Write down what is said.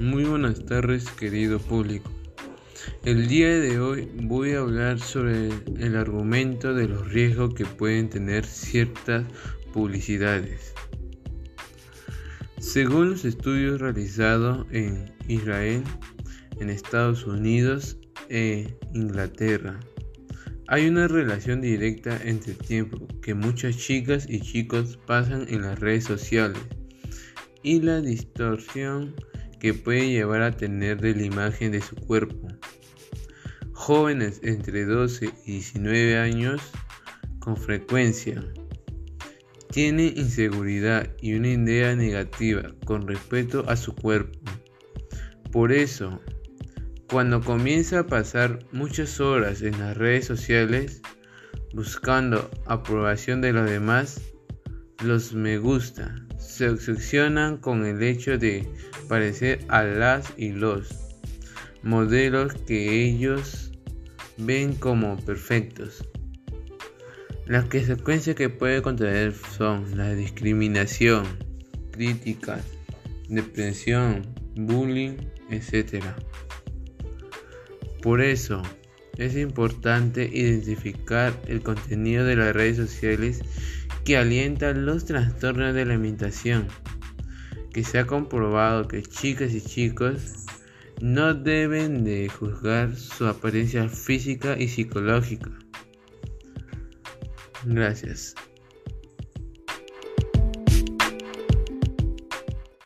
Muy buenas tardes querido público. El día de hoy voy a hablar sobre el argumento de los riesgos que pueden tener ciertas publicidades. Según los estudios realizados en Israel, en Estados Unidos e Inglaterra, hay una relación directa entre el tiempo que muchas chicas y chicos pasan en las redes sociales y la distorsión que puede llevar a tener de la imagen de su cuerpo. Jóvenes entre 12 y 19 años con frecuencia tienen inseguridad y una idea negativa con respecto a su cuerpo. Por eso, cuando comienza a pasar muchas horas en las redes sociales buscando aprobación de los demás, los me gusta se obsesionan con el hecho de parecer a las y los modelos que ellos ven como perfectos. Las consecuencias que puede contener son la discriminación, críticas, depresión, bullying, etc. Por eso, es importante identificar el contenido de las redes sociales que alienta los trastornos de la alimentación, que se ha comprobado que chicas y chicos no deben de juzgar su apariencia física y psicológica. Gracias.